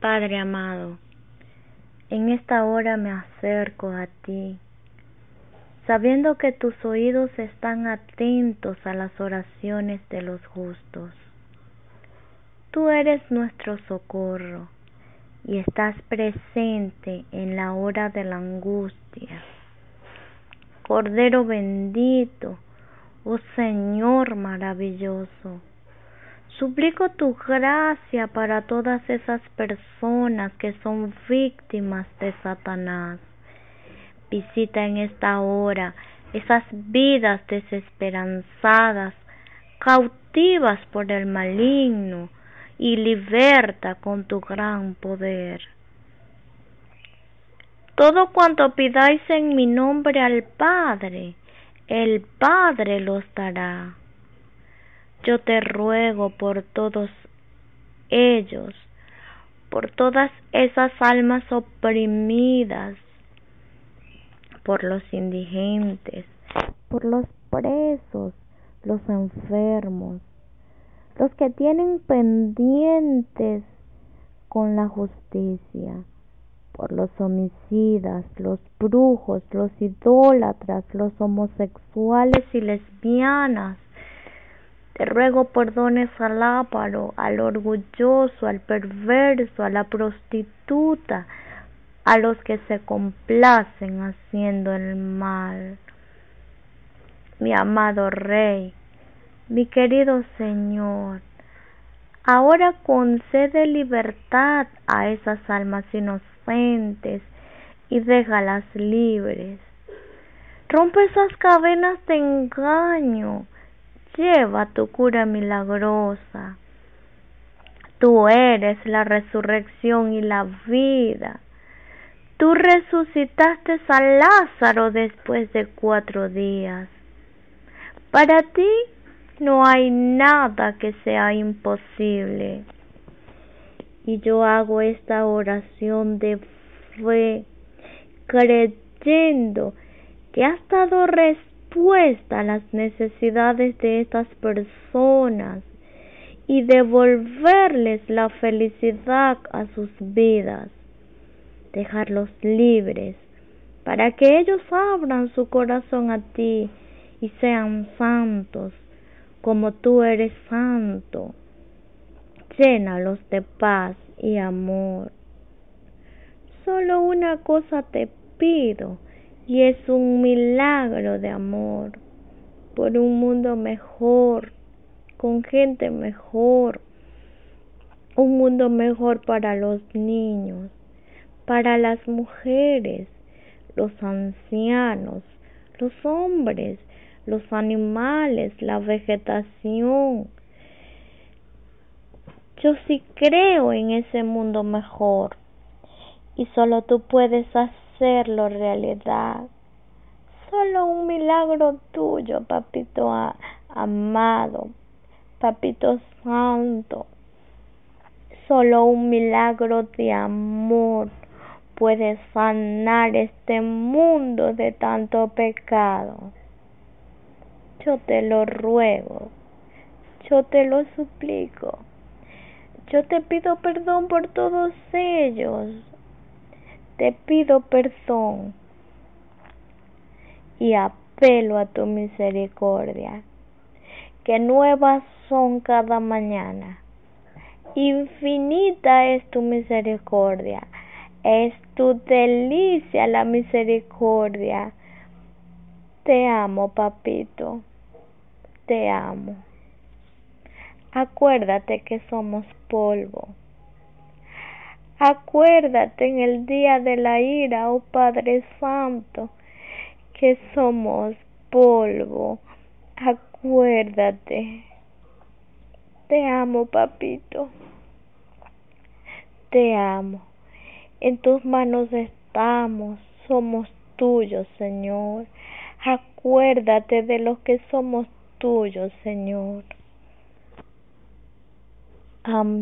Padre amado, en esta hora me acerco a ti, sabiendo que tus oídos están atentos a las oraciones de los justos. Tú eres nuestro socorro y estás presente en la hora de la angustia. Cordero bendito, oh Señor maravilloso, Suplico tu gracia para todas esas personas que son víctimas de Satanás. Visita en esta hora esas vidas desesperanzadas, cautivas por el maligno, y liberta con tu gran poder. Todo cuanto pidáis en mi nombre al Padre, el Padre los dará. Yo te ruego por todos ellos, por todas esas almas oprimidas, por los indigentes, por los presos, los enfermos, los que tienen pendientes con la justicia, por los homicidas, los brujos, los idólatras, los homosexuales y lesbianas, te ruego perdones al áparo, al orgulloso, al perverso, a la prostituta, a los que se complacen haciendo el mal. Mi amado Rey, mi querido Señor, ahora concede libertad a esas almas inocentes y déjalas libres. Rompe esas cadenas de engaño lleva tu cura milagrosa. Tú eres la resurrección y la vida. Tú resucitaste a Lázaro después de cuatro días. Para ti no hay nada que sea imposible. Y yo hago esta oración de fe, creyendo que has dado respuesta a las necesidades de estas personas y devolverles la felicidad a sus vidas, dejarlos libres para que ellos abran su corazón a ti y sean santos como tú eres santo. Llénalos de paz y amor. Solo una cosa te pido, y es un milagro de amor por un mundo mejor, con gente mejor, un mundo mejor para los niños, para las mujeres, los ancianos, los hombres, los animales, la vegetación. Yo sí creo en ese mundo mejor y solo tú puedes hacer hacerlo realidad. Solo un milagro tuyo, papito amado, papito santo. Solo un milagro de amor puede sanar este mundo de tanto pecado. Yo te lo ruego, yo te lo suplico. Yo te pido perdón por todos ellos, te pido perdón y apelo a tu misericordia, que nuevas son cada mañana. Infinita es tu misericordia, es tu delicia la misericordia. Te amo, papito, te amo. Acuérdate que somos polvo Acuérdate en el día de la ira, oh Padre Santo, que somos polvo. Acuérdate. Te amo, papito. te amo. En tus manos estamos, somos tuyos, Señor. Acuérdate de los que somos tuyos, Señor. Amén.